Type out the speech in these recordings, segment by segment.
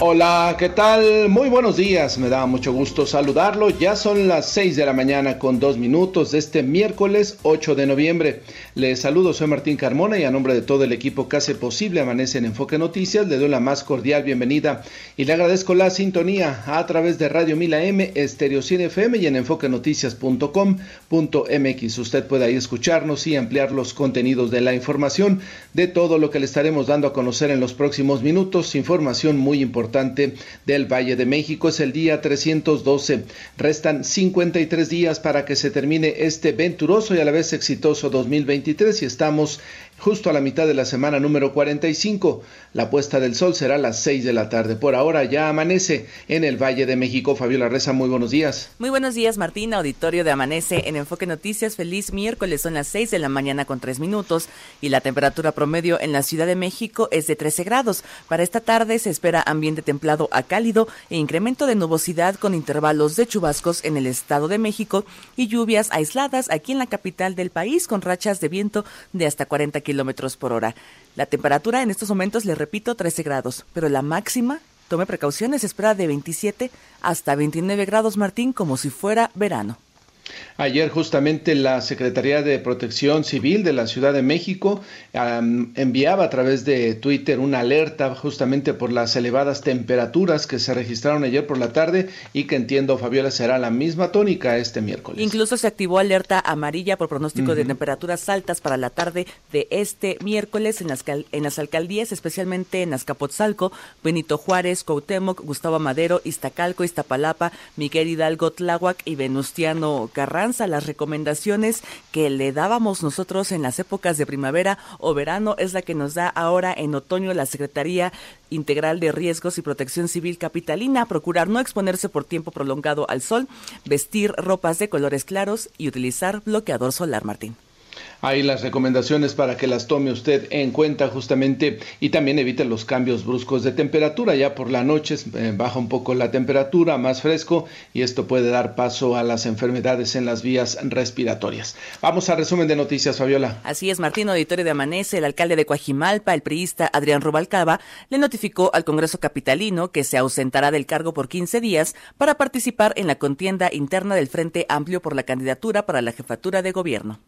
Hola, ¿qué tal? Muy buenos días, me da mucho gusto saludarlo. Ya son las 6 de la mañana con dos minutos de este miércoles 8 de noviembre. Les saludo, soy Martín Carmona y a nombre de todo el equipo que hace posible Amanece en Enfoque Noticias, le doy la más cordial bienvenida y le agradezco la sintonía a través de Radio Mila M, Estereo Cine FM y en enfoquenoticias.com.mx. Usted puede ahí escucharnos y ampliar los contenidos de la información de todo lo que le estaremos dando a conocer en los próximos minutos. Información muy importante del Valle de México. Es el día 312. Restan 53 días para que se termine este venturoso y a la vez exitoso 2023 y estamos justo a la mitad de la semana número 45. La puesta del sol será a las 6 de la tarde. Por ahora ya amanece en el Valle de México. Fabiola Reza, muy buenos días. Muy buenos días, Martín. Auditorio de Amanece en Enfoque Noticias. Feliz miércoles. Son las 6 de la mañana con 3 minutos y la temperatura promedio en la Ciudad de México es de 13 grados. Para esta tarde se espera ambiente templado a cálido e incremento de nubosidad con intervalos de chubascos en el Estado de México y lluvias aisladas aquí en la capital del país con rachas de viento de hasta 40 kilómetros por hora. La temperatura en estos momentos, le repito, 13 grados, pero la máxima, tome precauciones, espera de 27 hasta 29 grados, Martín, como si fuera verano. Ayer justamente la Secretaría de Protección Civil de la Ciudad de México enviaba a través de Twitter una alerta justamente por las elevadas temperaturas que se registraron ayer por la tarde y que entiendo, Fabiola, será la misma tónica este miércoles. Incluso se activó alerta amarilla por pronóstico de temperaturas altas para la tarde de este miércoles en las, en las alcaldías, especialmente en Azcapotzalco, Benito Juárez, Cuauhtémoc, Gustavo Madero, Iztacalco, Iztapalapa, Miguel Hidalgo, Tláhuac y Venustiano Carranza, las recomendaciones que le dábamos nosotros en las épocas de primavera o verano es la que nos da ahora en otoño la Secretaría Integral de Riesgos y Protección Civil Capitalina, procurar no exponerse por tiempo prolongado al sol, vestir ropas de colores claros y utilizar bloqueador solar, Martín. Hay las recomendaciones para que las tome usted en cuenta justamente y también evite los cambios bruscos de temperatura. Ya por la noche eh, baja un poco la temperatura, más fresco y esto puede dar paso a las enfermedades en las vías respiratorias. Vamos al resumen de noticias, Fabiola. Así es, Martín, auditorio de Amanece, el alcalde de Coajimalpa, el priista Adrián Rubalcaba, le notificó al Congreso Capitalino que se ausentará del cargo por 15 días para participar en la contienda interna del Frente Amplio por la candidatura para la jefatura de gobierno.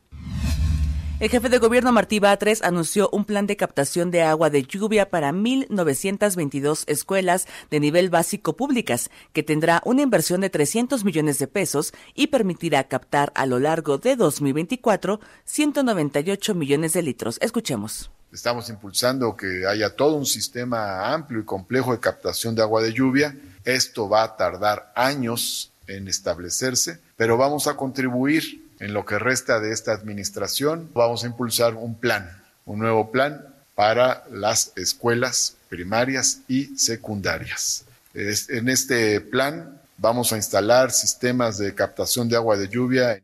El jefe de gobierno Martí Batres anunció un plan de captación de agua de lluvia para 1.922 escuelas de nivel básico públicas, que tendrá una inversión de 300 millones de pesos y permitirá captar a lo largo de 2024 198 millones de litros. Escuchemos. Estamos impulsando que haya todo un sistema amplio y complejo de captación de agua de lluvia. Esto va a tardar años en establecerse, pero vamos a contribuir en lo que resta de esta administración, vamos a impulsar un plan, un nuevo plan para las escuelas primarias y secundarias. En este plan vamos a instalar sistemas de captación de agua de lluvia.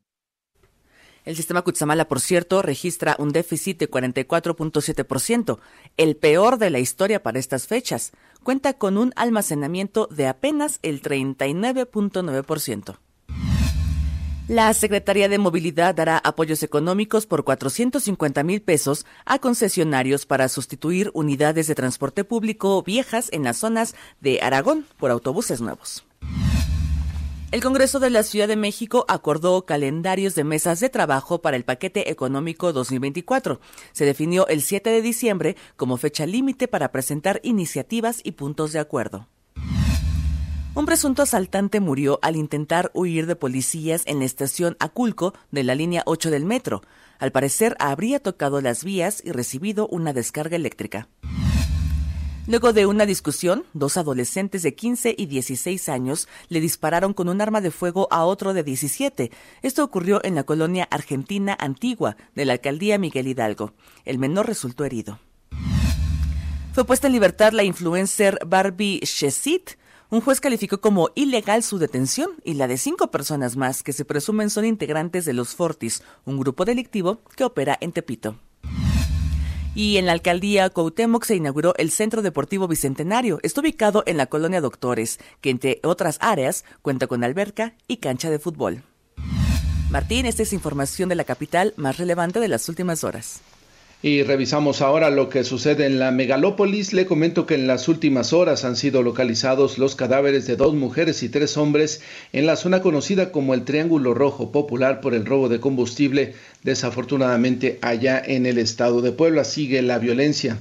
El sistema Cutzamala, por cierto, registra un déficit de 44.7%, el peor de la historia para estas fechas. Cuenta con un almacenamiento de apenas el 39.9%. La Secretaría de Movilidad dará apoyos económicos por 450 mil pesos a concesionarios para sustituir unidades de transporte público viejas en las zonas de Aragón por autobuses nuevos. El Congreso de la Ciudad de México acordó calendarios de mesas de trabajo para el paquete económico 2024. Se definió el 7 de diciembre como fecha límite para presentar iniciativas y puntos de acuerdo. Un presunto asaltante murió al intentar huir de policías en la estación Aculco de la línea 8 del metro. Al parecer habría tocado las vías y recibido una descarga eléctrica. Luego de una discusión, dos adolescentes de 15 y 16 años le dispararon con un arma de fuego a otro de 17. Esto ocurrió en la colonia argentina antigua de la alcaldía Miguel Hidalgo. El menor resultó herido. Fue puesta en libertad la influencer Barbie Shesit, un juez calificó como ilegal su detención y la de cinco personas más que se presumen son integrantes de los Fortis, un grupo delictivo que opera en Tepito. Y en la alcaldía Cuauhtémoc se inauguró el Centro Deportivo Bicentenario. Está ubicado en la colonia Doctores, que entre otras áreas cuenta con alberca y cancha de fútbol. Martín, esta es información de la capital más relevante de las últimas horas. Y revisamos ahora lo que sucede en la megalópolis. Le comento que en las últimas horas han sido localizados los cadáveres de dos mujeres y tres hombres en la zona conocida como el Triángulo Rojo, popular por el robo de combustible. Desafortunadamente, allá en el estado de Puebla sigue la violencia.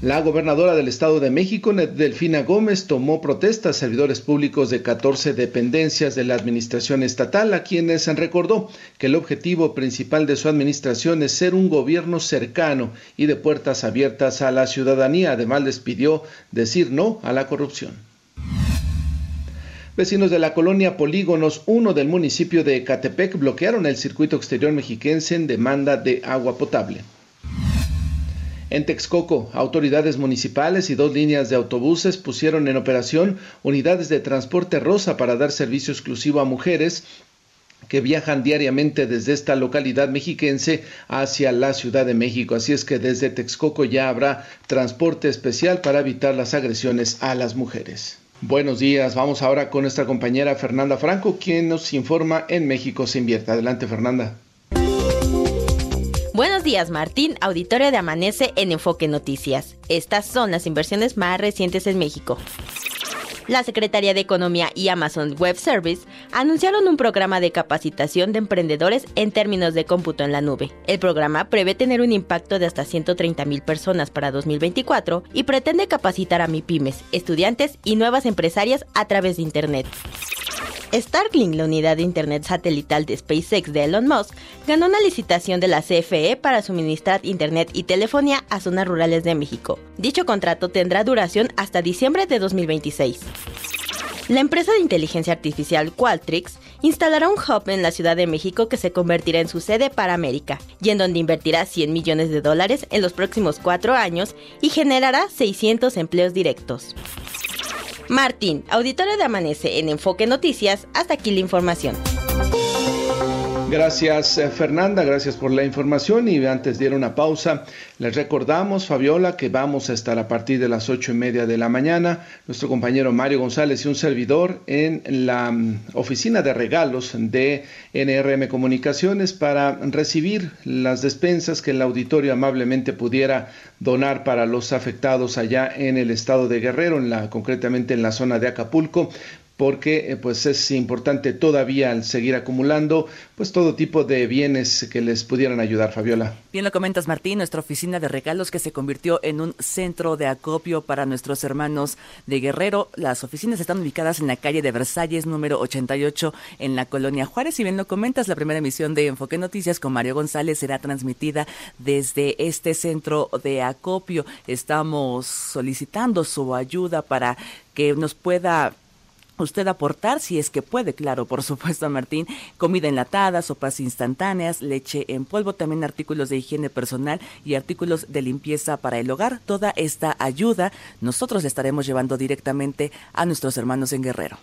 La gobernadora del Estado de México, Delfina Gómez, tomó protesta a servidores públicos de 14 dependencias de la administración estatal, a quienes recordó que el objetivo principal de su administración es ser un gobierno cercano y de puertas abiertas a la ciudadanía. Además, les pidió decir no a la corrupción. Vecinos de la colonia Polígonos 1 del municipio de Catepec bloquearon el circuito exterior mexiquense en demanda de agua potable. En Texcoco, autoridades municipales y dos líneas de autobuses pusieron en operación unidades de transporte rosa para dar servicio exclusivo a mujeres que viajan diariamente desde esta localidad mexiquense hacia la Ciudad de México. Así es que desde Texcoco ya habrá transporte especial para evitar las agresiones a las mujeres. Buenos días, vamos ahora con nuestra compañera Fernanda Franco, quien nos informa en México se invierte. Adelante, Fernanda. Buenos días, Martín, auditorio de Amanece en Enfoque Noticias. Estas son las inversiones más recientes en México. La Secretaría de Economía y Amazon Web Service anunciaron un programa de capacitación de emprendedores en términos de cómputo en la nube. El programa prevé tener un impacto de hasta 130 mil personas para 2024 y pretende capacitar a MIPIMES, estudiantes y nuevas empresarias a través de Internet. Starlink, la unidad de Internet satelital de SpaceX de Elon Musk, ganó una licitación de la CFE para suministrar Internet y telefonía a zonas rurales de México. Dicho contrato tendrá duración hasta diciembre de 2026. La empresa de inteligencia artificial Qualtrics instalará un hub en la Ciudad de México que se convertirá en su sede para América, y en donde invertirá 100 millones de dólares en los próximos cuatro años y generará 600 empleos directos. Martín, auditorio de Amanece en Enfoque Noticias, hasta aquí la información. Gracias eh, Fernanda, gracias por la información y antes de ir a una pausa, les recordamos, Fabiola, que vamos a estar a partir de las ocho y media de la mañana, nuestro compañero Mario González y un servidor en la mm, oficina de regalos de NRM Comunicaciones para recibir las despensas que el auditorio amablemente pudiera donar para los afectados allá en el estado de Guerrero, en la, concretamente en la zona de Acapulco porque eh, pues es importante todavía seguir acumulando pues todo tipo de bienes que les pudieran ayudar, Fabiola. Bien lo comentas, Martín, nuestra oficina de regalos que se convirtió en un centro de acopio para nuestros hermanos de Guerrero. Las oficinas están ubicadas en la calle de Versalles número 88 en la colonia Juárez y bien lo comentas, la primera emisión de Enfoque Noticias con Mario González será transmitida desde este centro de acopio. Estamos solicitando su ayuda para que nos pueda usted aportar, si es que puede, claro, por supuesto, Martín, comida enlatada, sopas instantáneas, leche en polvo, también artículos de higiene personal y artículos de limpieza para el hogar. Toda esta ayuda nosotros le estaremos llevando directamente a nuestros hermanos en Guerrero.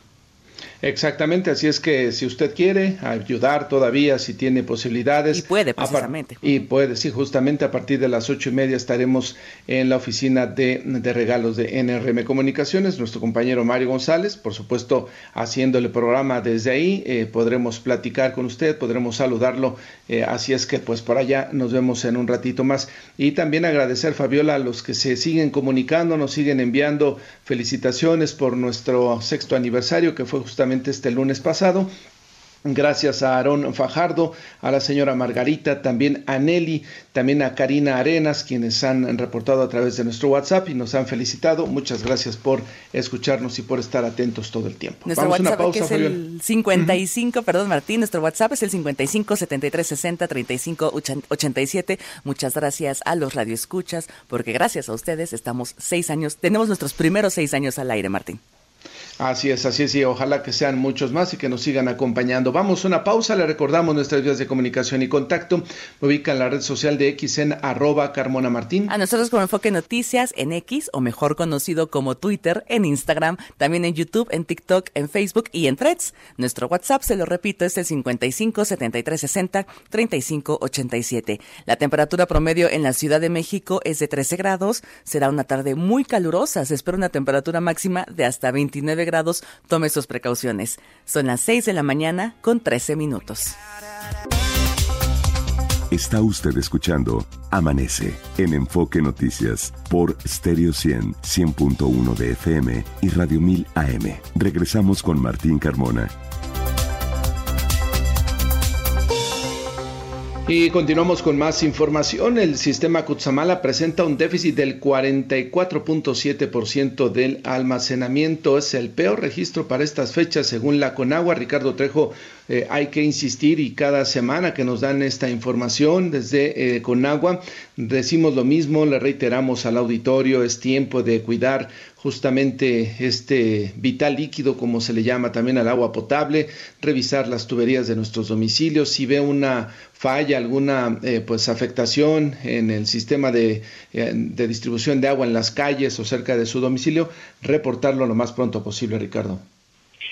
Exactamente, así es que si usted quiere ayudar todavía, si tiene posibilidades. Y puede, precisamente. Y puede, sí, justamente a partir de las ocho y media estaremos en la oficina de, de, regalos de NRM Comunicaciones, nuestro compañero Mario González, por supuesto, haciendo el programa desde ahí, eh, podremos platicar con usted, podremos saludarlo, eh, así es que pues por allá nos vemos en un ratito más. Y también agradecer, Fabiola, a los que se siguen comunicando, nos siguen enviando felicitaciones por nuestro sexto aniversario, que fue justamente este lunes pasado. Gracias a Aarón Fajardo, a la señora Margarita, también a Nelly, también a Karina Arenas, quienes han reportado a través de nuestro WhatsApp y nos han felicitado. Muchas gracias por escucharnos y por estar atentos todo el tiempo. Nuestro Vamos WhatsApp una pausa, es el 55, perdón Martín, nuestro WhatsApp es el 55 73 60 35 87. Muchas gracias a los radioescuchas, porque gracias a ustedes estamos seis años, tenemos nuestros primeros seis años al aire, Martín. Así es, así es, y ojalá que sean muchos más y que nos sigan acompañando. Vamos a una pausa, le recordamos nuestras vías de comunicación y contacto. Me ubica en la red social de X en arroba Carmona Martín. A nosotros como Enfoque Noticias en X, o mejor conocido como Twitter, en Instagram, también en YouTube, en TikTok, en Facebook y en Threads. Nuestro WhatsApp, se lo repito, es el 55 73 60 35 87. La temperatura promedio en la Ciudad de México es de 13 grados. Será una tarde muy calurosa. Se espera una temperatura máxima de hasta 29 grados, tome sus precauciones. Son las 6 de la mañana con 13 minutos. Está usted escuchando Amanece en Enfoque Noticias por Stereo 100, 100.1 de FM y Radio 1000 AM. Regresamos con Martín Carmona. Y continuamos con más información. El sistema Kutsamala presenta un déficit del 44.7% del almacenamiento. Es el peor registro para estas fechas según la Conagua. Ricardo Trejo, eh, hay que insistir y cada semana que nos dan esta información desde eh, Conagua decimos lo mismo, le reiteramos al auditorio, es tiempo de cuidar justamente este vital líquido, como se le llama también al agua potable, revisar las tuberías de nuestros domicilios, si ve una falla, alguna eh, pues afectación en el sistema de, eh, de distribución de agua en las calles o cerca de su domicilio, reportarlo lo más pronto posible, Ricardo.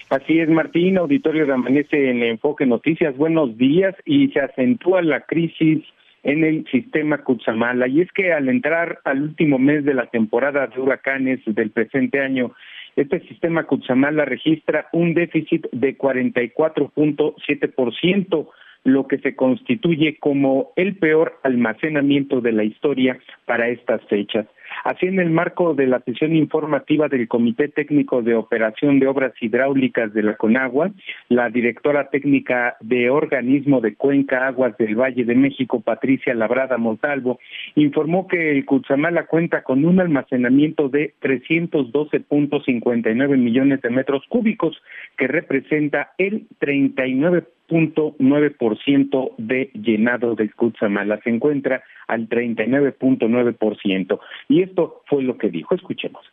Así es, Martín, auditorio de Amanece en Enfoque Noticias, buenos días y se acentúa la crisis en el sistema Cutzamala. Y es que al entrar al último mes de la temporada de huracanes del presente año, este sistema Cutzamala registra un déficit de 44.7%, lo que se constituye como el peor almacenamiento de la historia para estas fechas. Así, en el marco de la sesión informativa del Comité Técnico de Operación de Obras Hidráulicas de la Conagua, la directora técnica de Organismo de Cuenca Aguas del Valle de México, Patricia Labrada Montalvo, informó que el Cutzamala cuenta con un almacenamiento de 312.59 millones de metros cúbicos, que representa el 39 ciento de llenado del Cutzamala. Se encuentra al 39.9%. Y esto fue lo que dijo. Escuchemos.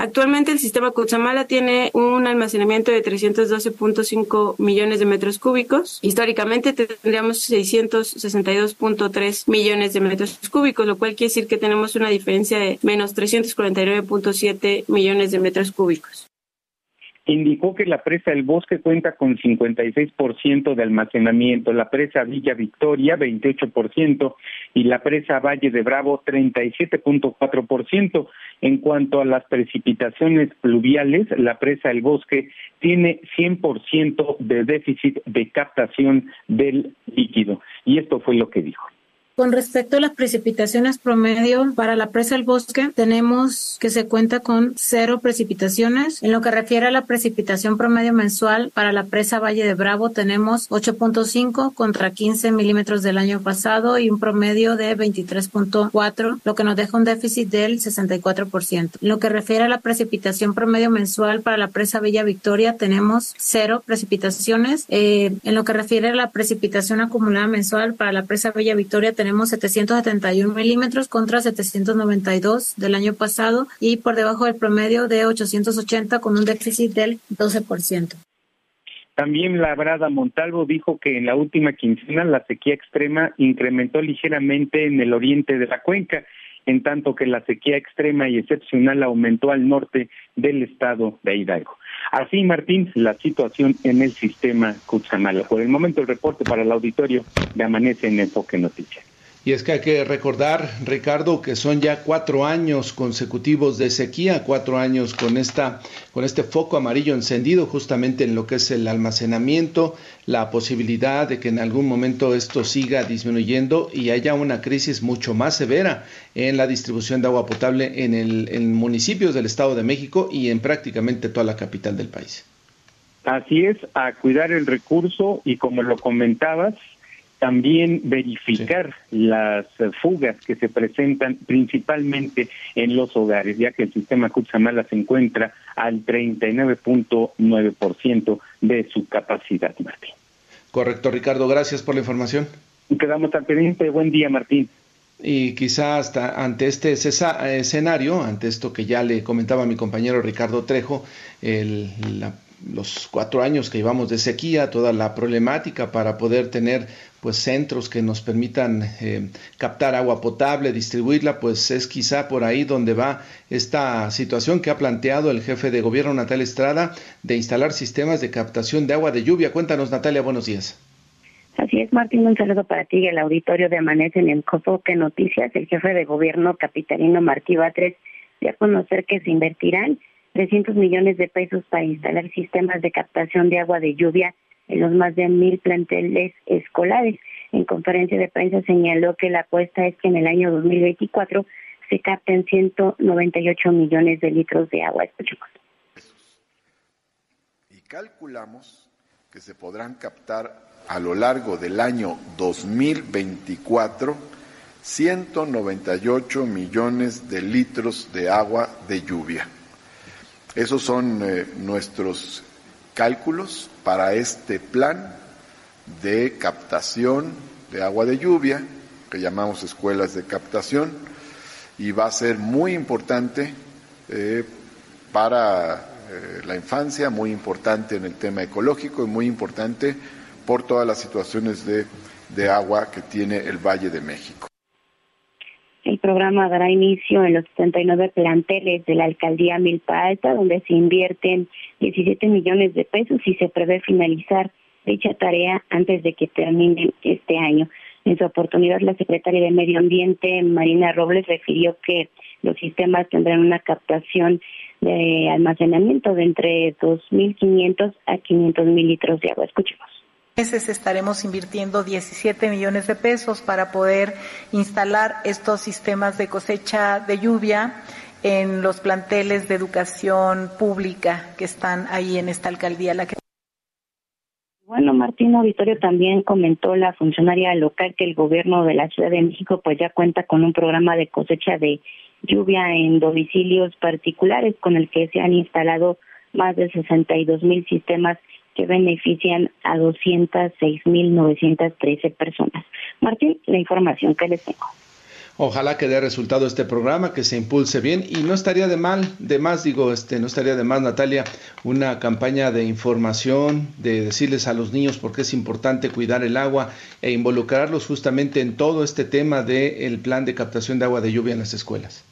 Actualmente el sistema Cutzamala tiene un almacenamiento de 312.5 millones de metros cúbicos. Históricamente tendríamos 662.3 millones de metros cúbicos, lo cual quiere decir que tenemos una diferencia de menos 349.7 millones de metros cúbicos indicó que la presa El Bosque cuenta con 56% de almacenamiento, la presa Villa Victoria 28% y la presa Valle de Bravo 37.4%. En cuanto a las precipitaciones pluviales, la presa El Bosque tiene 100% de déficit de captación del líquido. Y esto fue lo que dijo. Con respecto a las precipitaciones promedio para la presa del bosque, tenemos que se cuenta con cero precipitaciones. En lo que refiere a la precipitación promedio mensual para la presa Valle de Bravo, tenemos 8.5 contra 15 milímetros del año pasado y un promedio de 23.4, lo que nos deja un déficit del 64%. En lo que refiere a la precipitación promedio mensual para la presa Villa Victoria, tenemos cero precipitaciones. Eh, en lo que refiere a la precipitación acumulada mensual para la presa Villa Victoria, tenemos 771 milímetros contra 792 del año pasado y por debajo del promedio de 880 con un déficit del 12%. También Labrada Montalvo dijo que en la última quincena la sequía extrema incrementó ligeramente en el oriente de la cuenca, en tanto que la sequía extrema y excepcional aumentó al norte del estado de Hidalgo. Así, Martín, la situación en el sistema Cutzamala. Por el momento, el reporte para el auditorio de Amanece en Enfoque Noticias. Y es que hay que recordar, Ricardo, que son ya cuatro años consecutivos de sequía, cuatro años con, esta, con este foco amarillo encendido justamente en lo que es el almacenamiento, la posibilidad de que en algún momento esto siga disminuyendo y haya una crisis mucho más severa en la distribución de agua potable en, el, en municipios del Estado de México y en prácticamente toda la capital del país. Así es, a cuidar el recurso y como lo comentabas, también verificar las fugas que se presentan principalmente en los hogares, ya que el sistema Cutzamala se encuentra al 39.9% de su capacidad, Martín. Correcto, Ricardo, gracias por la información. Quedamos al pendiente. Buen día, Martín. y quizá hasta ante este escenario, ante esto que ya le comentaba mi compañero Ricardo Trejo, el, los cuatro años que llevamos de sequía, toda la problemática para poder tener pues centros que nos permitan eh, captar agua potable, distribuirla, pues es quizá por ahí donde va esta situación que ha planteado el jefe de gobierno Natalia Estrada de instalar sistemas de captación de agua de lluvia. Cuéntanos Natalia, buenos días. Así es, Martín, un saludo para ti y el auditorio de Amanece en el que Noticias. El jefe de gobierno capitalino Martí Batres dio a conocer que se invertirán 300 millones de pesos para instalar sistemas de captación de agua de lluvia en los más de mil planteles escolares. En conferencia de prensa señaló que la apuesta es que en el año 2024 se capten 198 millones de litros de agua. Escuchemos. Y calculamos que se podrán captar a lo largo del año 2024 198 millones de litros de agua de lluvia. Esos son eh, nuestros cálculos para este plan de captación de agua de lluvia, que llamamos escuelas de captación, y va a ser muy importante eh, para eh, la infancia, muy importante en el tema ecológico y muy importante por todas las situaciones de, de agua que tiene el Valle de México. Programa dará inicio en los 79 planteles de la alcaldía Milpa Alta, donde se invierten 17 millones de pesos y se prevé finalizar dicha tarea antes de que termine este año. En su oportunidad, la secretaria de Medio Ambiente, Marina Robles, refirió que los sistemas tendrán una captación de almacenamiento de entre 2.500 a 500.000 litros de agua. Escuchemos meses estaremos invirtiendo 17 millones de pesos para poder instalar estos sistemas de cosecha de lluvia en los planteles de educación pública que están ahí en esta alcaldía. La que... Bueno, Martín Auditorio también comentó la funcionaria local que el gobierno de la Ciudad de México pues ya cuenta con un programa de cosecha de lluvia en domicilios particulares con el que se han instalado más de 62 mil sistemas que benefician a 206.913 personas. Martín, la información que les tengo. Ojalá que dé resultado este programa, que se impulse bien y no estaría de mal, de más digo, este, no estaría de más Natalia, una campaña de información, de decirles a los niños por qué es importante cuidar el agua e involucrarlos justamente en todo este tema del plan de captación de agua de lluvia en las escuelas.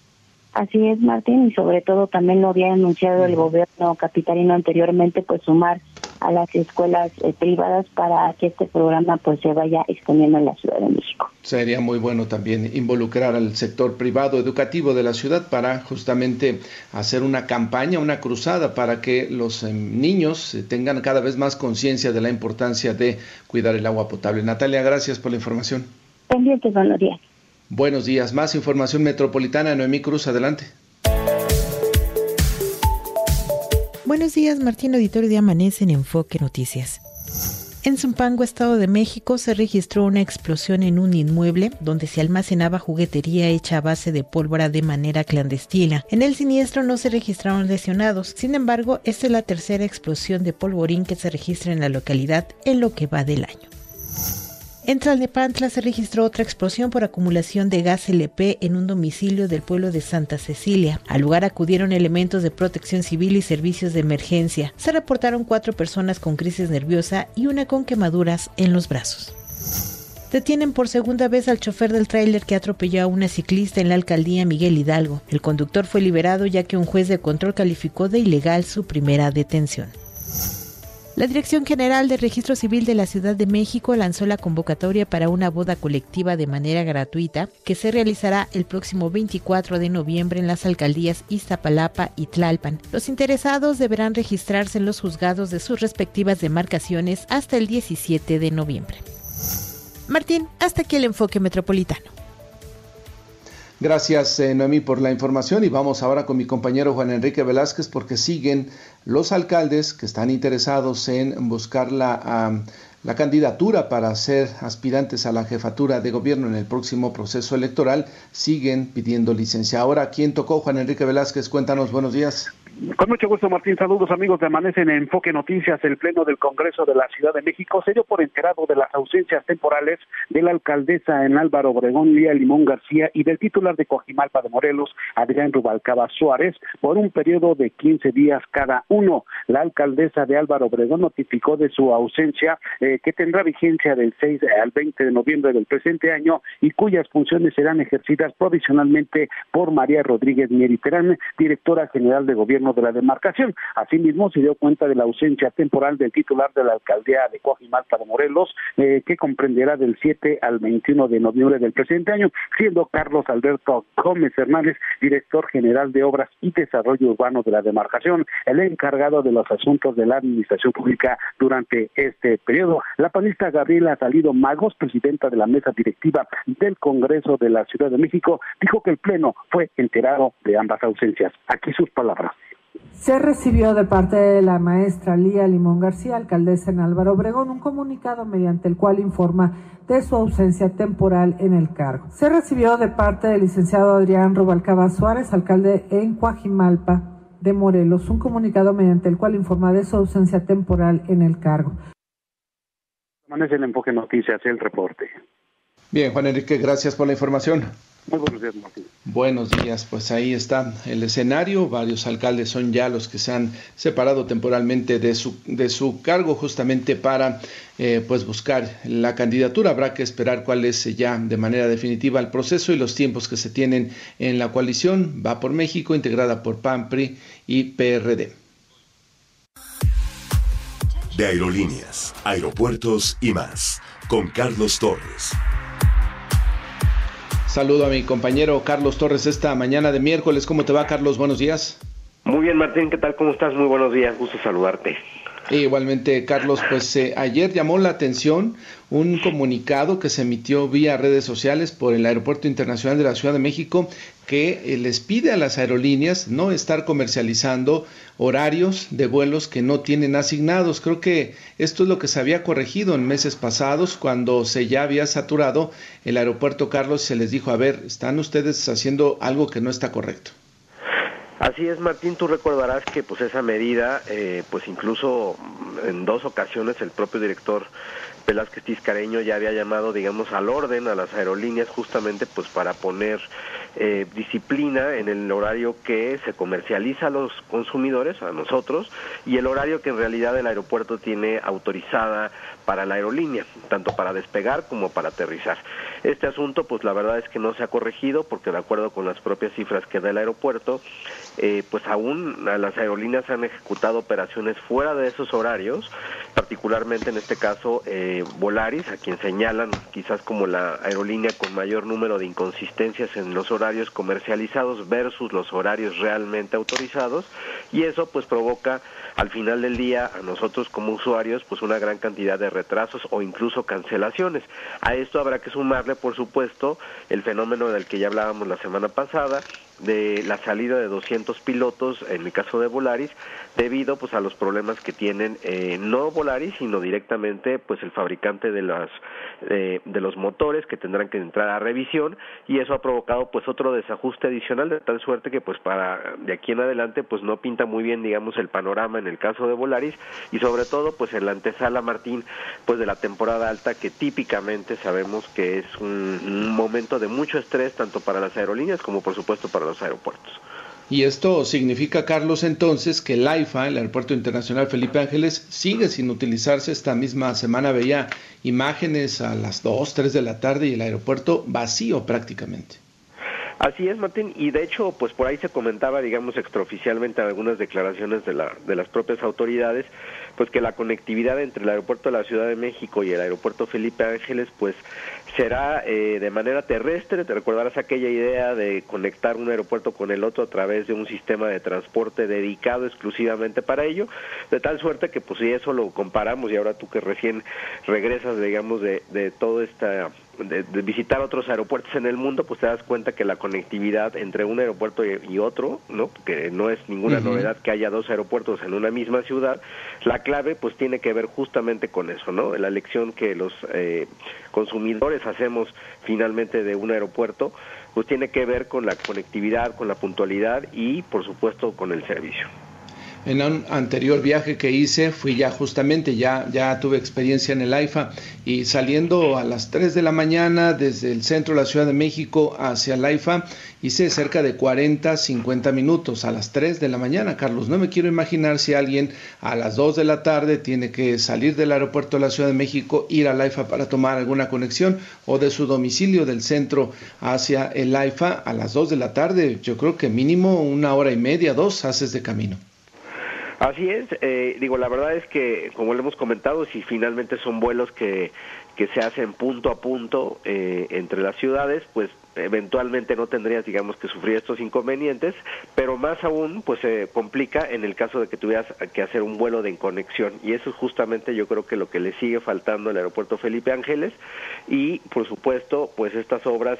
Así es, Martín, y sobre todo también lo había anunciado el gobierno capitalino anteriormente, pues sumar a las escuelas eh, privadas para que este programa pues se vaya extendiendo en la Ciudad de México. Sería muy bueno también involucrar al sector privado educativo de la ciudad para justamente hacer una campaña, una cruzada para que los em, niños eh, tengan cada vez más conciencia de la importancia de cuidar el agua potable. Natalia, gracias por la información. Pendientes, buenos días. Buenos días. Más información metropolitana. Noemí Cruz, adelante. Buenos días, Martín Auditorio de Amanece en Enfoque Noticias. En Zumpango, Estado de México, se registró una explosión en un inmueble donde se almacenaba juguetería hecha a base de pólvora de manera clandestina. En el siniestro no se registraron lesionados. Sin embargo, esta es la tercera explosión de polvorín que se registra en la localidad en lo que va del año. En Tlalnepantla se registró otra explosión por acumulación de gas LP en un domicilio del pueblo de Santa Cecilia. Al lugar acudieron elementos de protección civil y servicios de emergencia. Se reportaron cuatro personas con crisis nerviosa y una con quemaduras en los brazos. Detienen por segunda vez al chofer del tráiler que atropelló a una ciclista en la alcaldía Miguel Hidalgo. El conductor fue liberado ya que un juez de control calificó de ilegal su primera detención. La Dirección General de Registro Civil de la Ciudad de México lanzó la convocatoria para una boda colectiva de manera gratuita que se realizará el próximo 24 de noviembre en las alcaldías Iztapalapa y Tlalpan. Los interesados deberán registrarse en los juzgados de sus respectivas demarcaciones hasta el 17 de noviembre. Martín, hasta aquí el enfoque metropolitano. Gracias, eh, Noemí, por la información y vamos ahora con mi compañero Juan Enrique Velázquez porque siguen los alcaldes que están interesados en buscar la, la candidatura para ser aspirantes a la jefatura de gobierno en el próximo proceso electoral, siguen pidiendo licencia. Ahora, ¿quién tocó? Juan Enrique Velázquez, cuéntanos, buenos días. Con mucho gusto, Martín. Saludos, amigos de Amanece en Enfoque Noticias. El Pleno del Congreso de la Ciudad de México se dio por enterado de las ausencias temporales de la alcaldesa en Álvaro Obregón, Lía Limón García, y del titular de Coajimalpa de Morelos, Adrián Rubalcaba Suárez, por un periodo de 15 días cada uno. La alcaldesa de Álvaro Obregón notificó de su ausencia eh, que tendrá vigencia del 6 al 20 de noviembre del presente año y cuyas funciones serán ejercidas provisionalmente por María Rodríguez Mieriterán, directora general de Gobierno de la demarcación. Asimismo, se dio cuenta de la ausencia temporal del titular de la alcaldía de Coajimalpa de Morelos, eh, que comprenderá del 7 al 21 de noviembre del presente año, siendo Carlos Alberto Gómez Hernández, director general de Obras y Desarrollo Urbano de la demarcación, el encargado de los asuntos de la administración pública durante este periodo. La panista Gabriela Salido Magos, presidenta de la mesa directiva del Congreso de la Ciudad de México, dijo que el Pleno fue enterado de ambas ausencias. Aquí sus palabras. Se recibió de parte de la maestra Lía Limón García, alcaldesa en Álvaro Obregón, un comunicado mediante el cual informa de su ausencia temporal en el cargo. Se recibió de parte del licenciado Adrián Rubalcaba Suárez, alcalde en Coajimalpa de Morelos, un comunicado mediante el cual informa de su ausencia temporal en el cargo. Amanece el enfoque noticias, el reporte. Bien, Juan Enrique, gracias por la información. Muy buenos días, Martín. Buenos días, pues ahí está el escenario. Varios alcaldes son ya los que se han separado temporalmente de su, de su cargo justamente para eh, pues buscar la candidatura. Habrá que esperar cuál es ya de manera definitiva el proceso y los tiempos que se tienen en la coalición. Va por México, integrada por PAN, PRI y PRD. De aerolíneas, aeropuertos y más, con Carlos Torres. Saludo a mi compañero Carlos Torres esta mañana de miércoles. ¿Cómo te va, Carlos? Buenos días. Muy bien, Martín. ¿Qué tal? ¿Cómo estás? Muy buenos días. Gusto saludarte. Igualmente, Carlos, pues eh, ayer llamó la atención un comunicado que se emitió vía redes sociales por el Aeropuerto Internacional de la Ciudad de México que eh, les pide a las aerolíneas no estar comercializando horarios de vuelos que no tienen asignados. Creo que esto es lo que se había corregido en meses pasados cuando se ya había saturado el aeropuerto Carlos se les dijo, a ver, están ustedes haciendo algo que no está correcto. Así es, Martín, tú recordarás que pues esa medida, eh, pues incluso en dos ocasiones el propio director Velázquez Tiscareño ya había llamado, digamos, al orden a las aerolíneas justamente pues para poner eh, disciplina en el horario que se comercializa a los consumidores, a nosotros, y el horario que en realidad el aeropuerto tiene autorizada para la aerolínea, tanto para despegar como para aterrizar. Este asunto, pues la verdad es que no se ha corregido porque de acuerdo con las propias cifras que da el aeropuerto, eh, pues aún las aerolíneas han ejecutado operaciones fuera de esos horarios, particularmente en este caso eh, Volaris, a quien señalan quizás como la aerolínea con mayor número de inconsistencias en los horarios comercializados versus los horarios realmente autorizados, y eso pues provoca al final del día a nosotros como usuarios pues una gran cantidad de retrasos o incluso cancelaciones. A esto habrá que sumarle por supuesto el fenómeno del que ya hablábamos la semana pasada, de la salida de 200 pilotos, en el caso de Volaris, debido pues a los problemas que tienen eh, no Volaris, sino directamente pues el fabricante de las eh, de los motores que tendrán que entrar a revisión y eso ha provocado pues otro desajuste adicional de tal suerte que pues para de aquí en adelante pues no pinta muy bien digamos el panorama en el caso de Volaris y sobre todo pues en la antesala Martín pues de la temporada alta que típicamente sabemos que es un momento de mucho estrés tanto para las aerolíneas como por supuesto para los aeropuertos. Y esto significa, Carlos, entonces que el AIFA, el Aeropuerto Internacional Felipe Ángeles, sigue sin utilizarse. Esta misma semana veía imágenes a las 2, 3 de la tarde y el aeropuerto vacío prácticamente. Así es, Martín, y de hecho, pues por ahí se comentaba, digamos, extraoficialmente algunas declaraciones de, la, de las propias autoridades, pues que la conectividad entre el aeropuerto de la Ciudad de México y el aeropuerto Felipe Ángeles, pues será eh, de manera terrestre, te recordarás aquella idea de conectar un aeropuerto con el otro a través de un sistema de transporte dedicado exclusivamente para ello, de tal suerte que pues si eso lo comparamos y ahora tú que recién regresas, digamos, de, de toda esta de, visitar otros aeropuertos en el mundo, pues te das cuenta que la conectividad entre un aeropuerto y, otro, ¿no? Que no es ninguna novedad que haya dos aeropuertos en una misma ciudad. La clave, pues tiene que ver justamente con eso, ¿no? La lección que los eh, consumidores hacemos finalmente de un aeropuerto, pues tiene que ver con la conectividad, con la puntualidad y, por supuesto, con el servicio. En un anterior viaje que hice, fui ya justamente, ya, ya tuve experiencia en el AIFA y saliendo a las 3 de la mañana desde el centro de la Ciudad de México hacia el AIFA, hice cerca de 40, 50 minutos a las 3 de la mañana, Carlos. No me quiero imaginar si alguien a las 2 de la tarde tiene que salir del aeropuerto de la Ciudad de México, ir al AIFA para tomar alguna conexión o de su domicilio del centro hacia el AIFA a las 2 de la tarde. Yo creo que mínimo una hora y media, dos haces de camino. Así es, eh, digo, la verdad es que, como lo hemos comentado, si finalmente son vuelos que, que se hacen punto a punto eh, entre las ciudades, pues eventualmente no tendrías, digamos, que sufrir estos inconvenientes, pero más aún, pues se complica en el caso de que tuvieras que hacer un vuelo de conexión. Y eso es justamente, yo creo que lo que le sigue faltando al aeropuerto Felipe Ángeles. Y, por supuesto, pues estas obras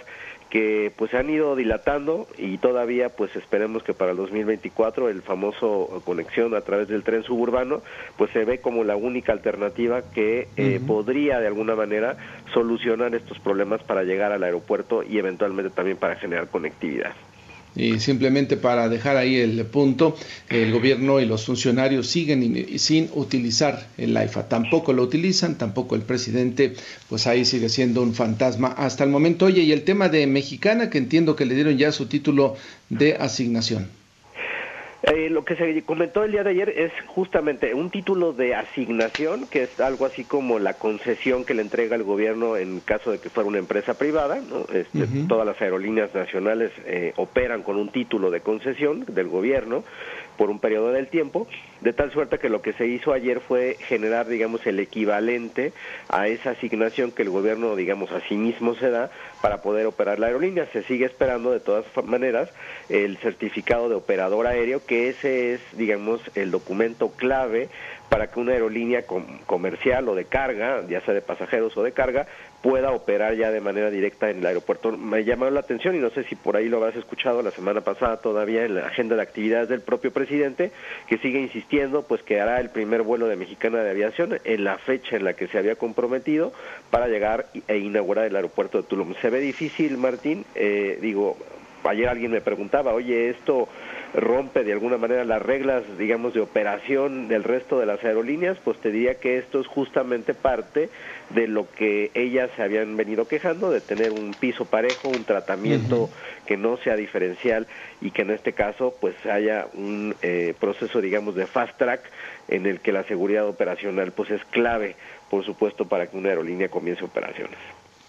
que pues se han ido dilatando y todavía pues esperemos que para el 2024 el famoso conexión a través del tren suburbano pues se ve como la única alternativa que eh, podría de alguna manera solucionar estos problemas para llegar al aeropuerto y eventualmente también para generar conectividad. Y simplemente para dejar ahí el punto, el gobierno y los funcionarios siguen sin utilizar el AIFA. Tampoco lo utilizan, tampoco el presidente, pues ahí sigue siendo un fantasma hasta el momento. Oye, y el tema de Mexicana, que entiendo que le dieron ya su título de asignación. Eh, lo que se comentó el día de ayer es justamente un título de asignación, que es algo así como la concesión que le entrega el gobierno en caso de que fuera una empresa privada. Este, todas las aerolíneas nacionales eh, operan con un título de concesión del gobierno por un periodo del tiempo, de tal suerte que lo que se hizo ayer fue generar, digamos, el equivalente a esa asignación que el gobierno, digamos, a sí mismo se da para poder operar la aerolínea. Se sigue esperando, de todas maneras, el certificado de operador aéreo, que ese es, digamos, el documento clave para que una aerolínea comercial o de carga, ya sea de pasajeros o de carga, pueda operar ya de manera directa en el aeropuerto. Me llamó la atención y no sé si por ahí lo habrás escuchado la semana pasada todavía en la agenda de actividades del propio presidente, que sigue insistiendo pues que hará el primer vuelo de Mexicana de Aviación en la fecha en la que se había comprometido para llegar e inaugurar el aeropuerto de Tulum. Se ve difícil, Martín, eh, digo, ayer alguien me preguntaba, oye, esto rompe de alguna manera las reglas, digamos, de operación del resto de las aerolíneas, pues te diría que esto es justamente parte de lo que ellas se habían venido quejando, de tener un piso parejo, un tratamiento que no sea diferencial y que en este caso pues haya un eh, proceso, digamos, de fast track en el que la seguridad operacional pues es clave, por supuesto, para que una aerolínea comience operaciones.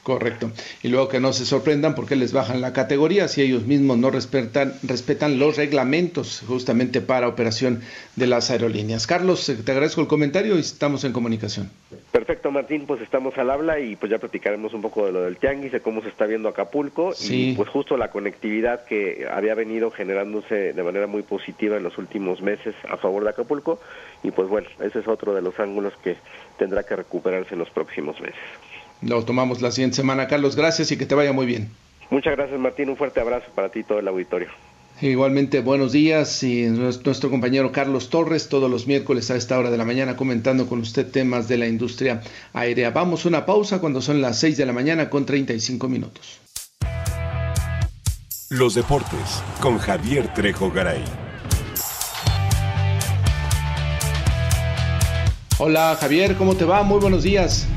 Correcto. Y luego que no se sorprendan porque les bajan la categoría si ellos mismos no respetan, respetan los reglamentos justamente para operación de las aerolíneas. Carlos, eh, te agradezco el comentario y estamos en comunicación. Perfecto, Martín, pues estamos al habla y pues ya platicaremos un poco de lo del tianguis, de cómo se está viendo Acapulco y pues justo la conectividad que había venido generándose de manera muy positiva en los últimos meses a favor de Acapulco y pues bueno, ese es otro de los ángulos que tendrá que recuperarse en los próximos meses. Lo tomamos la siguiente semana. Carlos, gracias y que te vaya muy bien. Muchas gracias, Martín. Un fuerte abrazo para ti y todo el auditorio. Igualmente, buenos días. Y nuestro compañero Carlos Torres, todos los miércoles a esta hora de la mañana, comentando con usted temas de la industria aérea. Vamos a una pausa cuando son las 6 de la mañana con 35 minutos. Los deportes con Javier Trejo Garay. Hola Javier, ¿cómo te va? Muy buenos días.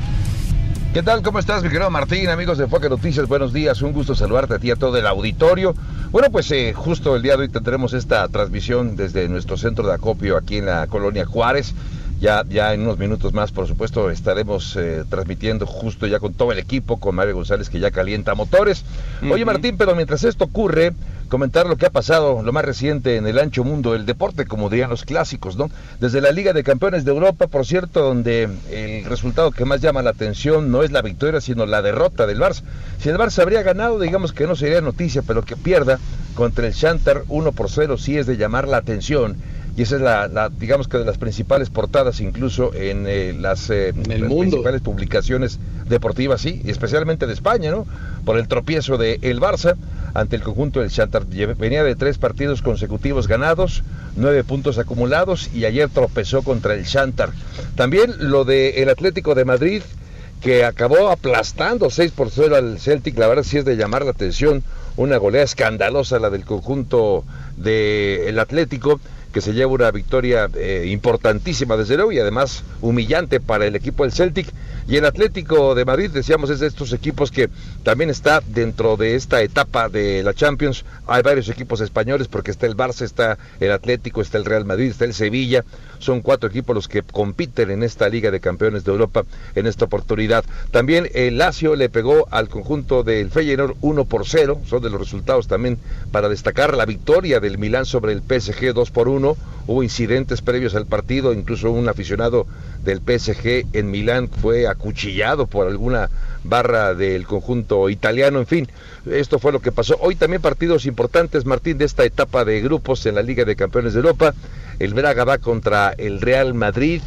¿Qué tal? ¿Cómo estás, mi querido Martín? Amigos de Foque Noticias, buenos días. Un gusto saludarte a ti y a todo el auditorio. Bueno, pues eh, justo el día de hoy tendremos esta transmisión desde nuestro centro de acopio aquí en la colonia Juárez. Ya, ya en unos minutos más, por supuesto, estaremos eh, transmitiendo justo ya con todo el equipo, con Mario González que ya calienta motores. Oye, Martín, pero mientras esto ocurre, comentar lo que ha pasado, lo más reciente en el ancho mundo del deporte, como dirían los clásicos, ¿no? Desde la Liga de Campeones de Europa, por cierto, donde el resultado que más llama la atención no es la victoria, sino la derrota del Barça. Si el Barça habría ganado, digamos que no sería noticia, pero que pierda contra el Shakhtar 1 por 0 sí es de llamar la atención y esa es la, digamos que de las principales portadas incluso en eh, las, eh, principales publicaciones deportivas, sí, especialmente de España, ¿no? Por el tropiezo de el Barça ante el conjunto del Shakhtar. Venía de tres partidos consecutivos ganados, nueve puntos acumulados y ayer tropezó contra el Shakhtar. También lo del el Atlético de Madrid que acabó aplastando 6 por 0 al Celtic, la verdad sí es de llamar la atención, una goleada escandalosa la del conjunto del Atlético que se lleva una victoria eh, importantísima desde luego y además humillante para el equipo del Celtic. Y el Atlético de Madrid, decíamos, es de estos equipos que también está dentro de esta etapa de la Champions. Hay varios equipos españoles porque está el Barça, está el Atlético, está el Real Madrid, está el Sevilla. Son cuatro equipos los que compiten en esta Liga de Campeones de Europa en esta oportunidad. También el Lazio le pegó al conjunto del Feyenoord 1 por 0. Son de los resultados también para destacar la victoria del Milán sobre el PSG 2 por 1 Hubo incidentes previos al partido, incluso un aficionado del PSG en Milán fue acuchillado por alguna barra del conjunto italiano. En fin, esto fue lo que pasó. Hoy también partidos importantes, Martín, de esta etapa de grupos en la Liga de Campeones de Europa. El Braga va contra el Real Madrid.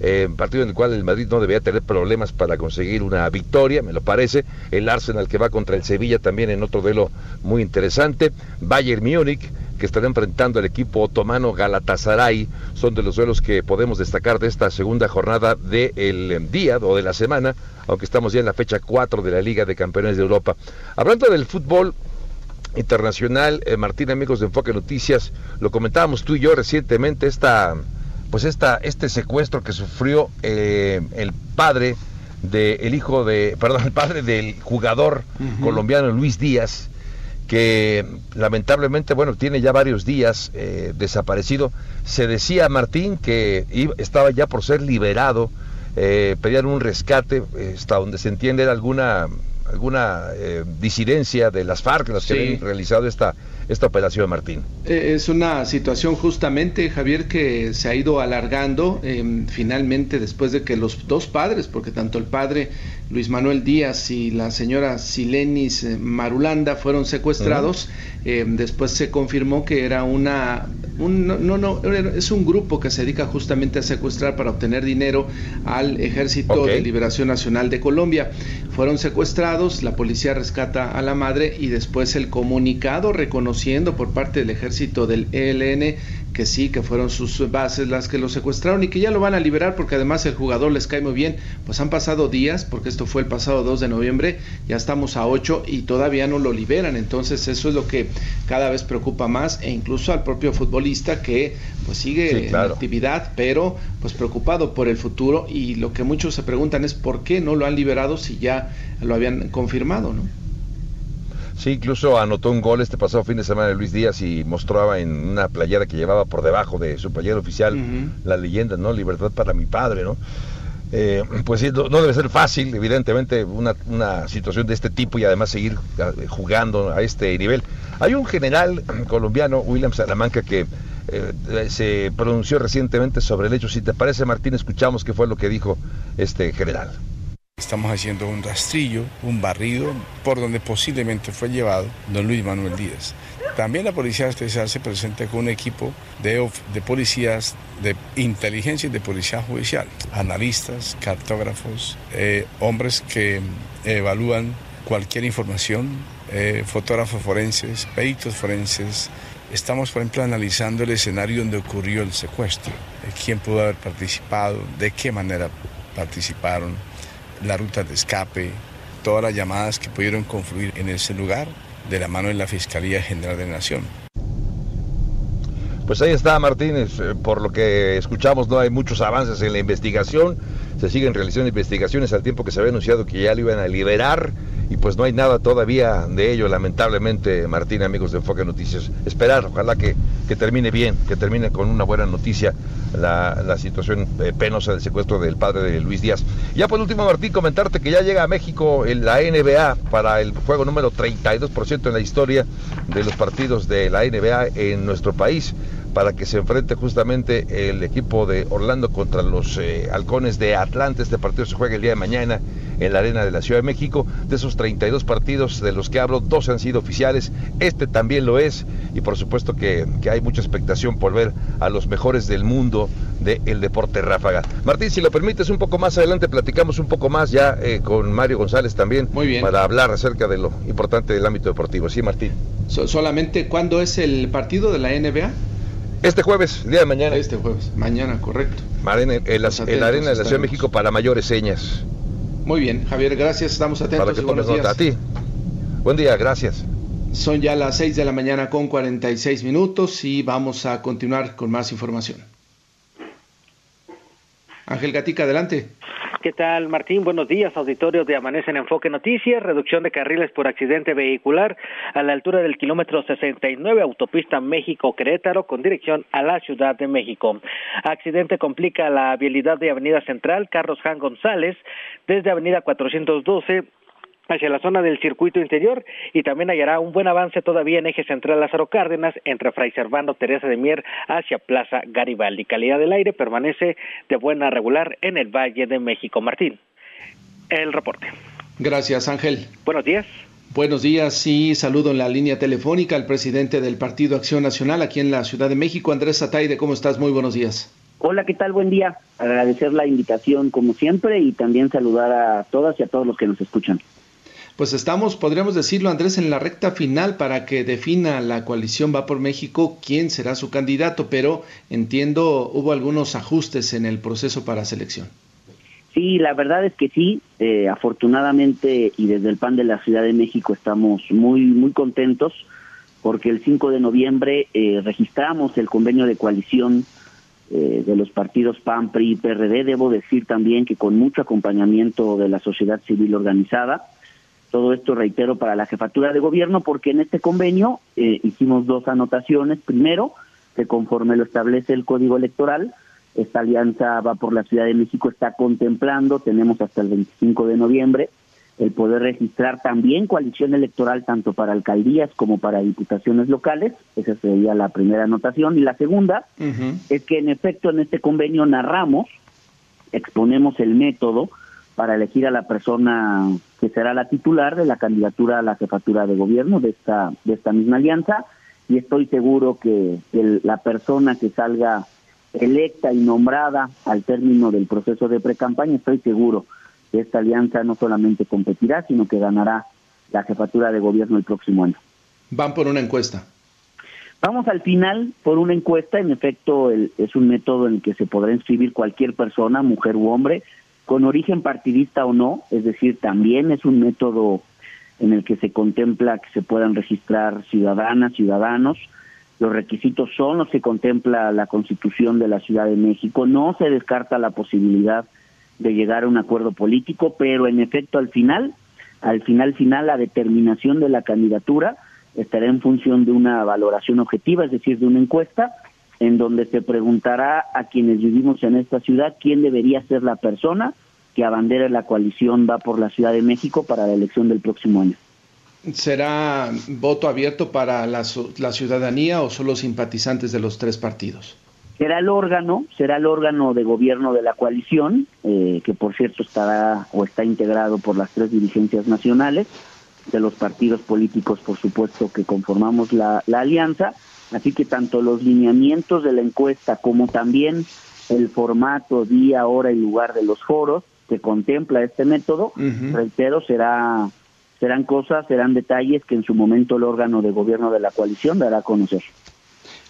Eh, partido en el cual el Madrid no debía tener problemas para conseguir una victoria, me lo parece. El Arsenal que va contra el Sevilla también en otro duelo muy interesante. Bayern Múnich que estará enfrentando al equipo otomano Galatasaray. Son de los duelos que podemos destacar de esta segunda jornada del día o de la semana, aunque estamos ya en la fecha 4 de la Liga de Campeones de Europa. Hablando del fútbol, internacional, eh, Martín, amigos de Enfoque Noticias, lo comentábamos tú y yo recientemente, esta, pues esta, este secuestro que sufrió eh, el padre del hijo de, perdón, el padre del jugador colombiano Luis Díaz, que lamentablemente, bueno, tiene ya varios días eh, desaparecido. Se decía, Martín, que estaba ya por ser liberado, eh, pedían un rescate, hasta donde se entiende alguna, alguna eh, disidencia de las FARC, las que han realizado esta, esta operación, Martín. Eh, es una situación justamente, Javier, que se ha ido alargando em, finalmente después de que los dos padres, porque tanto el padre Luis Manuel Díaz y la señora Silenis eh, Marulanda fueron secuestrados, em, después se confirmó que era una, no, no, es un grupo que se dedica justamente a secuestrar para obtener dinero al Ejército de Liberación Nacional de Colombia. Fueron secuestrados, la policía rescata a la madre y después el comunicado reconoció por parte del ejército del ELN que sí, que fueron sus bases las que lo secuestraron y que ya lo van a liberar porque además el jugador les cae muy bien. Pues han pasado días, porque esto fue el pasado 2 de noviembre, ya estamos a 8 y todavía no lo liberan. Entonces eso es lo que cada vez preocupa más e incluso al propio futbolista que pues sigue en actividad, pero pues preocupado por el futuro y lo que muchos se preguntan es por qué no lo han liberado si ya lo habían confirmado, ¿no? Sí, incluso anotó un gol este pasado fin de semana de Luis Díaz y mostraba en una playera que llevaba por debajo de su playera oficial la leyenda, ¿no? Libertad para mi padre, ¿no? Eh, pues sí, no, debe ser fácil, evidentemente, una, situación de este tipo y además seguir eh, jugando a este nivel. Hay un general colombiano, William Salamanca, que eh, se pronunció recientemente sobre el hecho. Si te parece, Martín, escuchamos qué fue lo que dijo este general. Estamos haciendo un rastrillo, un barrido, por donde posiblemente fue llevado don Luis Manuel Díaz. También la Policía Especial se presenta con un equipo de, policías de inteligencia y de policía judicial, analistas, cartógrafos, eh, hombres que evalúan cualquier información, eh, fotógrafos forenses, peritos forenses. Estamos, por ejemplo, analizando el escenario donde ocurrió el secuestro, quién pudo haber participado, de qué manera participaron la ruta de escape, todas las llamadas que pudieron confluir en ese lugar de la mano de la Fiscalía General de la Nación. Pues ahí está Martínez, eh, por lo que escuchamos no hay muchos avances en la investigación, se siguen realizando investigaciones al tiempo que se había anunciado que ya lo iban a liberar y pues no hay nada todavía de ello, lamentablemente, Martín, amigos de Enfoque Noticias. Esperar, ojalá que, que termine bien, que termine con una buena noticia la, la situación eh, penosa del secuestro del padre de Luis Díaz. Ya por último, Martín, comentarte que ya llega a México la NBA para el juego número 32% en la historia de los partidos de la NBA en nuestro país para que se enfrente justamente el equipo de Orlando contra los eh, halcones de Atlanta. Este partido se juega el día de mañana en la arena de la Ciudad de México. De esos 32 partidos de los que hablo, dos han sido oficiales. Este también lo es. y por supuesto que, hay mucha expectación por ver a los mejores del mundo del deporte ráfaga. Martín, si lo permites, un poco más adelante platicamos un poco más ya eh, con Mario González también. Muy bien. Para hablar acerca de lo importante del ámbito deportivo. Sí, Martín. solamente, ¿cuándo es el partido de la NBA? Este jueves, día de mañana. Este jueves, mañana, correcto. en, el, la Arena de la Ciudad de México para mayores señas. Muy bien, Javier, gracias, estamos atentos. Para que tomes nota a ti. Buen día, gracias. Son ya las 6 de la mañana con 46 minutos y vamos a continuar con más información. Ángel Gatica, adelante. ¿Qué tal, Martín? Buenos días, auditorio de Amanece en Enfoque Noticias. Reducción de carriles por accidente vehicular a la altura del kilómetro 69, autopista México-Querétaro, con dirección a la Ciudad de México. Accidente complica la vialidad de Avenida Central, Carlos Jan González, desde Avenida 412 hacia la zona del circuito interior y también hallará un buen avance todavía en eje central Lázaro Cárdenas entre Fray Servando Teresa de Mier hacia Plaza Garibaldi. Calidad del aire permanece de buena regular en el Valle de México. Martín, el reporte. Gracias, Ángel. Buenos días. Buenos días y saludo en la línea telefónica al presidente del Partido Acción Nacional aquí en la Ciudad de México, Andrés Ataide. ¿Cómo estás? Muy buenos días. Hola, ¿qué tal? Buen día. Agradecer la invitación como siempre y también saludar a todas y a todos los que nos escuchan pues estamos, podríamos decirlo, Andrés, en la recta final para que defina la coalición Va por México quién será su candidato, pero entiendo hubo algunos ajustes en el proceso para selección. Sí, la verdad es que sí. Eh, afortunadamente y desde el PAN de la Ciudad de México estamos muy muy contentos porque el 5 de noviembre eh, registramos el convenio de coalición eh, de los partidos PAN, PRI y PRD. Debo decir también que con mucho acompañamiento de la sociedad civil organizada todo esto, reitero, para la jefatura de gobierno, porque en este convenio eh, hicimos dos anotaciones. Primero, que conforme lo establece el Código Electoral, esta alianza va por la Ciudad de México, está contemplando, tenemos hasta el 25 de noviembre, el poder registrar también coalición electoral tanto para alcaldías como para diputaciones locales. Esa sería la primera anotación. Y la segunda es que en efecto en este convenio narramos, exponemos el método para elegir a la persona que será la titular de la candidatura a la jefatura de gobierno de esta de esta misma alianza y estoy seguro que la persona que salga electa y nombrada al término del proceso de precampaña estoy seguro que esta alianza no solamente competirá sino que ganará la jefatura de gobierno el próximo año. Van por una encuesta. Vamos al final por una encuesta, en efecto es un método en el que se podrá inscribir cualquier persona, mujer u hombre, con origen partidista o no, es decir, también es un método en el que se contempla que se puedan registrar ciudadanas, ciudadanos. Los requisitos son los que contempla la Constitución de la Ciudad de México. No se descarta la posibilidad de llegar a un acuerdo político, pero en efecto al final, al final final la determinación de la candidatura estará en función de una valoración objetiva, es decir, de una encuesta en donde se preguntará a quienes vivimos en esta ciudad quién debería ser la persona que abandere la coalición va por la Ciudad de México para la elección del próximo año. ¿Será voto abierto para la, ciudadanía o solo simpatizantes de los tres partidos? Será el órgano, será el órgano de gobierno de la coalición, eh, que por cierto estará o está integrado por las tres dirigencias nacionales de los partidos políticos, por supuesto, que conformamos la alianza, Así que tanto los lineamientos de la encuesta como también el formato, día, hora y lugar de los foros que contempla este método, reitero, será serán cosas, serán detalles que en su momento el órgano de gobierno de la coalición dará a conocer.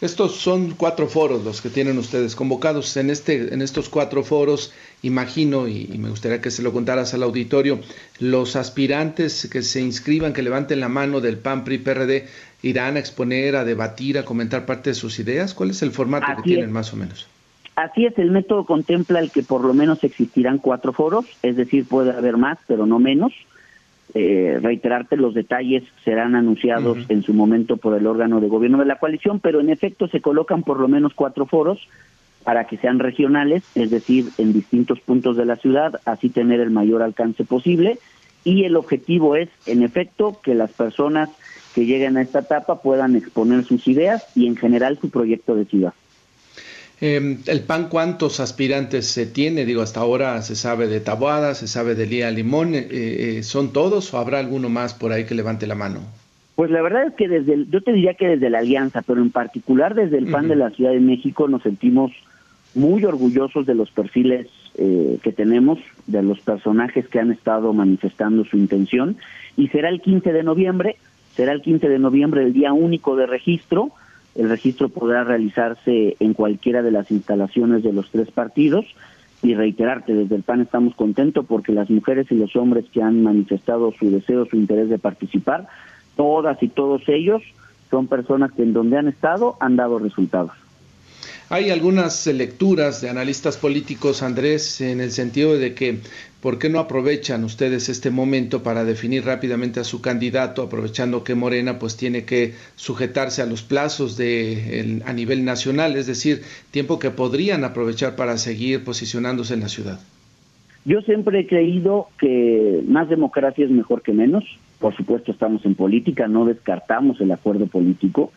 Estos son cuatro foros los que tienen ustedes convocados. En, este, en estos cuatro foros, imagino, y, me gustaría que se lo contaras al auditorio, los aspirantes que se inscriban, que levanten la mano del PAN, PRI, PRD, irán a exponer, a debatir, a comentar parte de sus ideas. ¿Cuál es el formato que tienen más o menos? Así es, el método contempla el que por lo menos existirán cuatro foros, es decir, puede haber más, pero no menos eh, reiterarte, los detalles serán anunciados en su momento por el órgano de gobierno de la coalición, pero en efecto se colocan por lo menos cuatro foros para que sean regionales, es decir, en distintos puntos de la ciudad, así tener el mayor alcance posible. Y el objetivo es, en efecto, que las personas que lleguen a esta etapa puedan exponer sus ideas y en general su proyecto de ciudad. Eh, ¿El PAN cuántos aspirantes se tiene? Digo, hasta ahora se sabe de Taboada, se sabe de Lía Limón. Eh, eh, ¿Son todos o habrá alguno más por ahí que levante la mano? Pues la verdad es que desde, yo te diría que desde la Alianza, pero en particular desde el PAN de la Ciudad de México nos sentimos muy orgullosos de los perfiles eh, que tenemos, de los personajes que han estado manifestando su intención, y será el 15 de noviembre, será el 15 de noviembre el día único de registro, el registro podrá realizarse en cualquiera de las instalaciones de los tres partidos, y reiterarte, desde el PAN estamos contentos porque las mujeres y los hombres que han manifestado su deseo, su interés de participar, todas y todos ellos son personas que en donde han estado han dado resultados. Hay algunas lecturas de analistas políticos, Andrés, en el sentido de que ¿por qué no aprovechan ustedes este momento para definir rápidamente a su candidato, aprovechando que Morena pues tiene que sujetarse a los plazos de a nivel nacional, es decir, tiempo que podrían aprovechar para seguir posicionándose en la ciudad? Yo siempre he creído que más democracia es mejor que menos. Por supuesto estamos en política, no descartamos el acuerdo político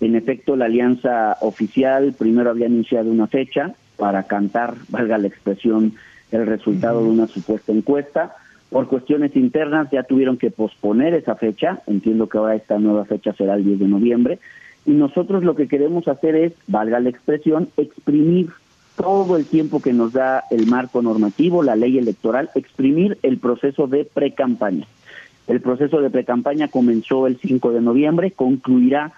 en efecto, la alianza oficial primero había anunciado una fecha para cantar, valga la expresión, el resultado de una supuesta encuesta. Por cuestiones internas ya tuvieron que posponer esa fecha. Entiendo que ahora esta nueva fecha será el 10 de noviembre. Y nosotros lo que queremos hacer es, valga la expresión, exprimir todo el tiempo que nos da el marco normativo, la ley electoral, exprimir el proceso de pre-campaña. El proceso de pre-campaña comenzó el 5 de noviembre, concluirá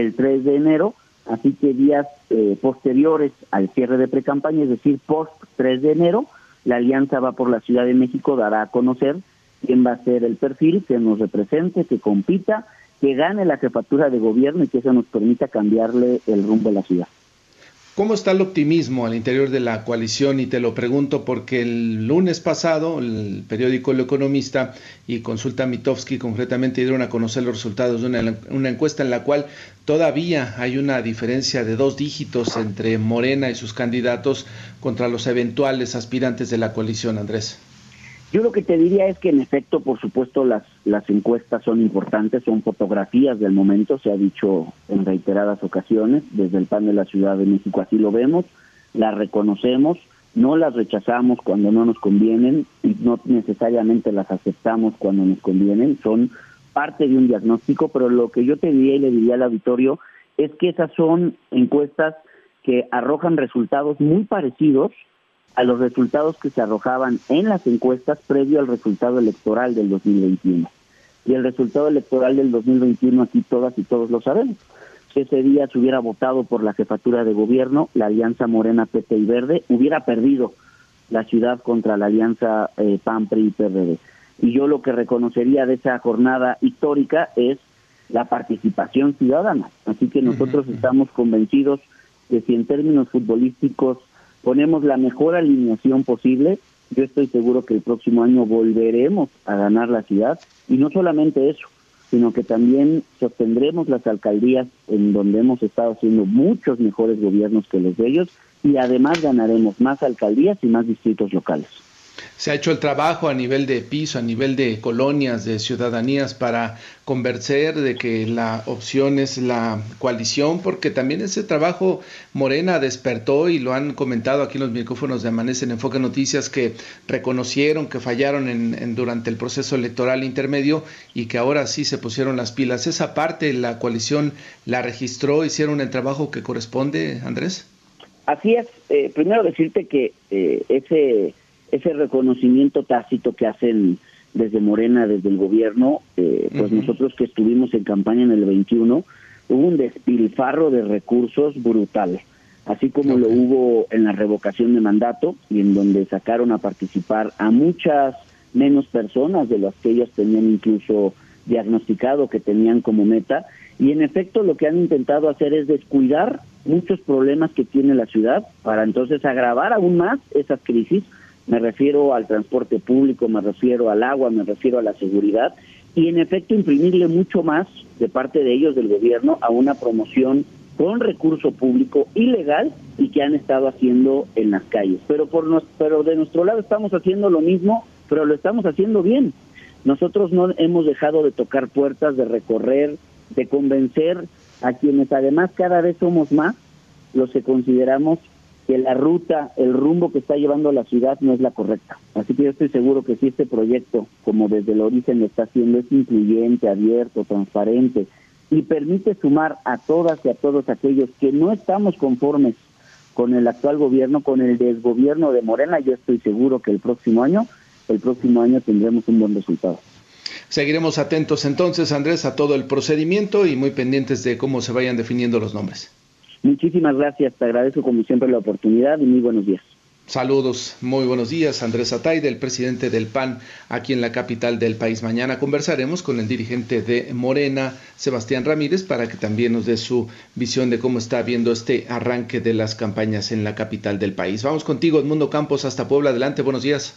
el 3 de enero, así que días eh, posteriores al cierre de precampaña, es decir, post 3 de enero, la alianza va por la Ciudad de México, dará a conocer quién va a ser el perfil que nos represente, que compita, que gane la jefatura de gobierno y que eso nos permita cambiarle el rumbo a la ciudad. ¿Cómo está el optimismo al interior de la coalición? Y te lo pregunto porque el lunes pasado el periódico El Economista y Consulta Mitofsky concretamente dieron a conocer los resultados de una, una, encuesta en la cual todavía hay una diferencia de dos dígitos entre Morena y sus candidatos contra los eventuales aspirantes de la coalición, Andrés. Yo lo que te diría es que en efecto, por supuesto, las, las encuestas son importantes, son fotografías del momento, se ha dicho en reiteradas ocasiones, desde el PAN de la Ciudad de México así lo vemos, las reconocemos, no las rechazamos cuando no nos convienen y no necesariamente las aceptamos cuando nos convienen, son parte de un diagnóstico, pero lo que yo te diría y le diría al auditorio es que esas son encuestas que arrojan resultados muy parecidos a los resultados que se arrojaban en las encuestas previo al resultado electoral del 2021. Y el resultado electoral del 2021 aquí todas y todos lo sabemos. Si ese día se hubiera votado por la jefatura de gobierno, la alianza Morena, PT y Verde hubiera perdido la ciudad contra la alianza eh, PAN, PRI y PRD. Y yo lo que reconocería de esa jornada histórica es la participación ciudadana. Así que nosotros estamos convencidos que si en términos futbolísticos ponemos la mejor alineación posible, yo estoy seguro que el próximo año volveremos a ganar la ciudad. Y no solamente eso, sino que también sostendremos las alcaldías en donde hemos estado haciendo muchos mejores gobiernos que los de ellos. Y además ganaremos más alcaldías y más distritos locales se ha hecho el trabajo a nivel de piso, a nivel de colonias, de ciudadanías para convencer de que la opción es la coalición, porque también ese trabajo Morena despertó y lo han comentado aquí en los micrófonos de Amanece en Enfoque Noticias que reconocieron que fallaron en, durante el proceso electoral intermedio y que ahora sí se pusieron las pilas. Esa parte la coalición la registró, hicieron el trabajo que corresponde, Andrés. Así es. Eh, primero decirte que eh, ese ese reconocimiento tácito que hacen desde Morena, desde el gobierno, eh, pues nosotros que estuvimos en campaña en el 21, hubo un despilfarro de recursos brutal, así como lo hubo en la revocación de mandato y en donde sacaron a participar a muchas menos personas de las que ellos tenían incluso diagnosticado que tenían como meta. Y en efecto lo que han intentado hacer es descuidar muchos problemas que tiene la ciudad para entonces agravar aún más esas crisis me refiero al transporte público, me refiero al agua, me refiero a la seguridad y en efecto imprimirle mucho más de parte de ellos del gobierno a una promoción con recurso público ilegal y que han estado haciendo en las calles. Pero por nos, pero de nuestro lado estamos haciendo lo mismo, pero lo estamos haciendo bien. Nosotros no hemos dejado de tocar puertas, de recorrer, de convencer a quienes además cada vez somos más los que consideramos que la ruta, el rumbo que está llevando la ciudad no es la correcta. Así que yo estoy seguro que si este proyecto, como desde el origen lo está haciendo, es incluyente, abierto, transparente y permite sumar a todas y a todos aquellos que no estamos conformes con el actual gobierno, con el desgobierno de Morena, yo estoy seguro que el próximo año, el próximo año tendremos un buen resultado. Seguiremos atentos entonces, Andrés, a todo el procedimiento y muy pendientes de cómo se vayan definiendo los nombres. Muchísimas gracias, te agradezco como siempre la oportunidad y muy buenos días. Saludos, muy buenos días. Andrés Ataide, el presidente del PAN aquí en la capital del país. Mañana conversaremos con el dirigente de Morena, Sebastián Ramírez, para que también nos dé su visión de cómo está viendo este arranque de las campañas en la capital del país. Vamos contigo, Edmundo Campos, hasta Puebla. Adelante, buenos días.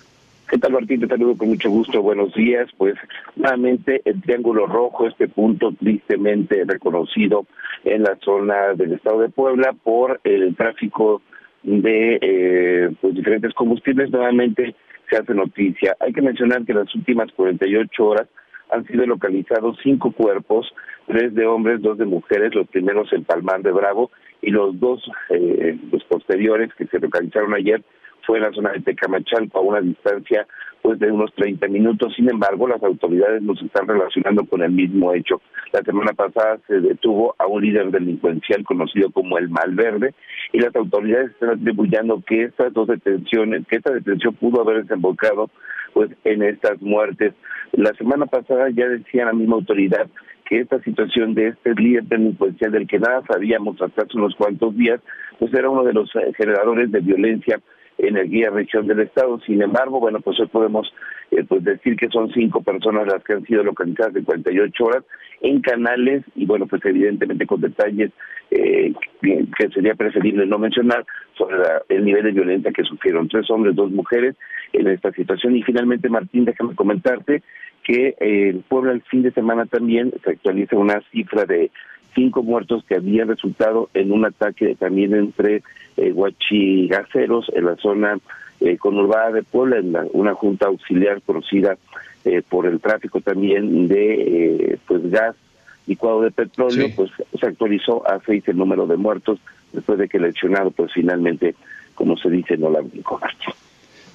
¿Qué tal, Martín? Te saludo con mucho gusto. Buenos días. Pues nuevamente el Triángulo Rojo, este punto tristemente reconocido en la zona del estado de Puebla por el tráfico de eh, pues, diferentes combustibles, nuevamente se hace noticia. Hay que mencionar que en las últimas 48 horas han sido localizados cinco cuerpos, tres de hombres, dos de mujeres, los primeros en Palmar de Bravo y los dos eh, los posteriores que se localizaron ayer fue en la zona de Tecamachalpa, a una distancia pues de unos 30 minutos. Sin embargo, las autoridades nos están relacionando con el mismo hecho. La semana pasada se detuvo a un líder delincuencial conocido como el Malverde y las autoridades están atribuyendo que estas dos detenciones, que esta detención pudo haber desembocado pues en estas muertes. La semana pasada ya decía la misma autoridad que esta situación de este líder delincuencial del que nada sabíamos hasta hace unos cuantos días, pues era uno de los generadores de violencia en el guía región del estado. Sin embargo, bueno, pues hoy podemos eh, pues decir que son cinco personas las que han sido localizadas en 48 horas en canales y bueno, pues evidentemente con detalles eh, que sería preferible no mencionar sobre el nivel de violencia que sufrieron tres hombres, dos mujeres en esta situación. Y finalmente, Martín, déjame comentarte que eh, el Puebla el fin de semana también se actualiza una cifra de cinco muertos que habían resultado en un ataque también entre eh, huachigaceros en la zona eh, conurbada de Puebla, en una junta auxiliar conocida eh, por el tráfico también de eh, pues gas licuado de petróleo, pues se actualizó a seis el número de muertos después de que el lesionado pues finalmente, como se dice, no la brincó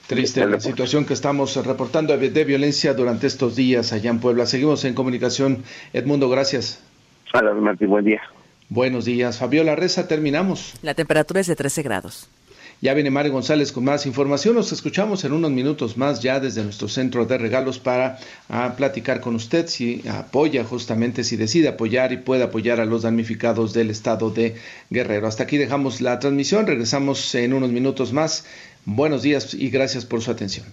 Triste la situación que estamos reportando de violencia durante estos días allá en Puebla. Seguimos en comunicación. Edmundo, gracias. Hola, Martín, buen día. Buenos días. Fabiola Reza, terminamos. La temperatura es de 13 grados. Ya viene Mario González con más información. Nos escuchamos en unos minutos más ya desde nuestro centro de regalos para ah, platicar con usted si apoya justamente, si decide apoyar y puede apoyar a los damnificados del estado de Guerrero. Hasta aquí dejamos la transmisión. Regresamos en unos minutos más. Buenos días y gracias por su atención.